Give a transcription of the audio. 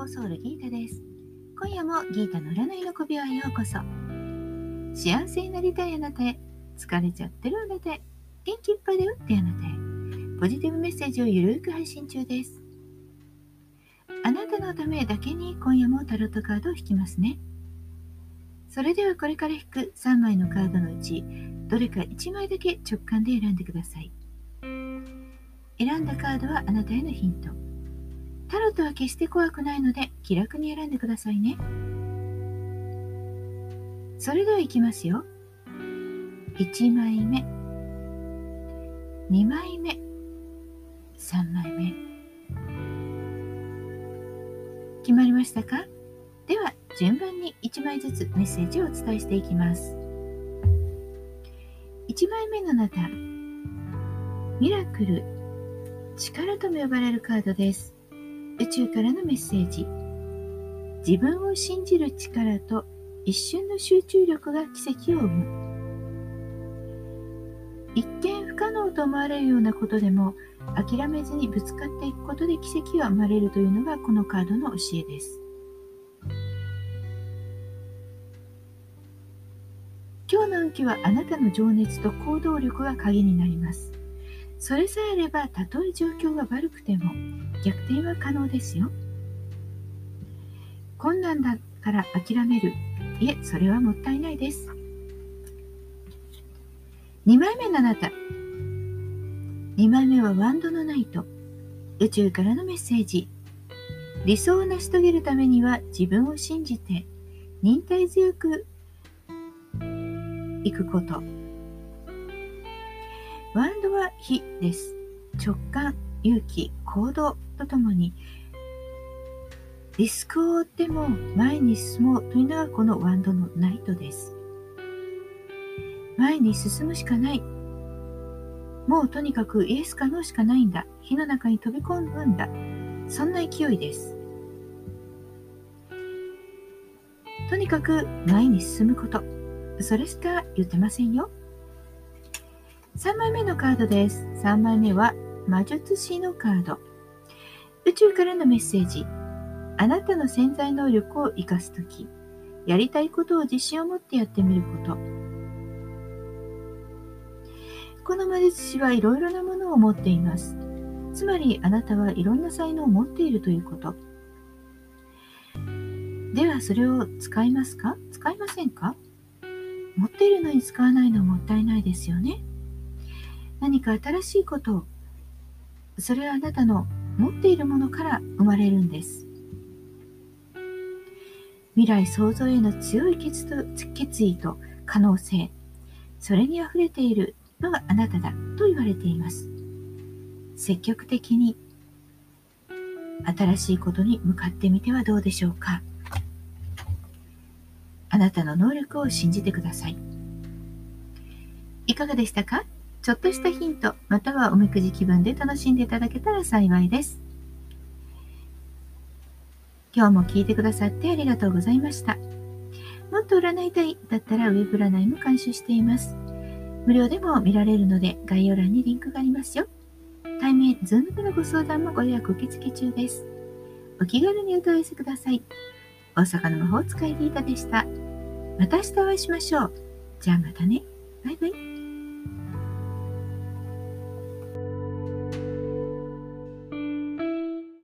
オソウルギータです。今夜もギータの占いの小部屋へようこそ。幸せになりたいあなたへ。疲れちゃってるあなたへ。元気いっぱいだよってあなたへ。ポジティブメッセージをゆるく配信中です。あなたのためだけに今夜もタロットカードを引きますね。それではこれから引く3枚のカードのうちどれか1枚だけ直感で選んでください。選んだカードはあなたへのヒント。タロットは決して怖くないので気楽に選んでくださいね。それではいきますよ。1枚目、2枚目、3枚目。決まりましたか？では順番に1枚ずつメッセージをお伝えしていきます。1枚目のあなた、ミラクル、力とも呼ばれるカードです。宇宙からのメッセージ。自分を信じる力と一瞬の集中力が奇跡を生む。一見不可能と思われるようなことでも諦めずにぶつかっていくことで奇跡が生まれるというのがこのカードの教えです。今日の運気はあなたの情熱と行動力が鍵になります。それさえあればたとえ状況が悪くても逆転は可能ですよ。困難だから諦める。いえそれはもったいないです。2枚目のあなた。2枚目はワンドのナイト。宇宙からのメッセージ。理想を成し遂げるためには自分を信じて忍耐強くいくこと。ワンドは火です。直感、勇気、行動とともにリスクを負っても前に進もうというのがこのワンドのナイトです。前に進むしかない。もうとにかくイエスかノーしかないんだ。火の中に飛び込むんだ。そんな勢いです。とにかく前に進むこと。それしか言ってませんよ。3枚目のカードです。3枚目は魔術師のカード。宇宙からのメッセージ。あなたの潜在能力を生かすとき、やりたいことを自信を持ってやってみること。この魔術師はいろいろなものを持っています。つまりあなたはいろんな才能を持っているということ。ではそれを使いますか？使いませんか？持っているのに使わないのはもったいないですよね。何か新しいことをそれはあなたの持っているものから生まれるんです。未来創造への強い決意と可能性それにあふれているのがあなただと言われています。積極的に新しいことに向かってみてはどうでしょうか。あなたの能力を信じてください。いかがでしたか？ちょっとしたヒント、またはおみくじ気分で楽しんでいただけたら幸いです。今日も聞いてくださってありがとうございました。もっと占いたいだったらウェブ占いも監修しています。無料でも見られるので概要欄にリンクがありますよ。対面、 Zoom でのご相談もご予約受付中です。お気軽にお問い合わせください。大阪の魔法使いギータでした。また明日お会いしましょう。じゃあまたね。バイバイ。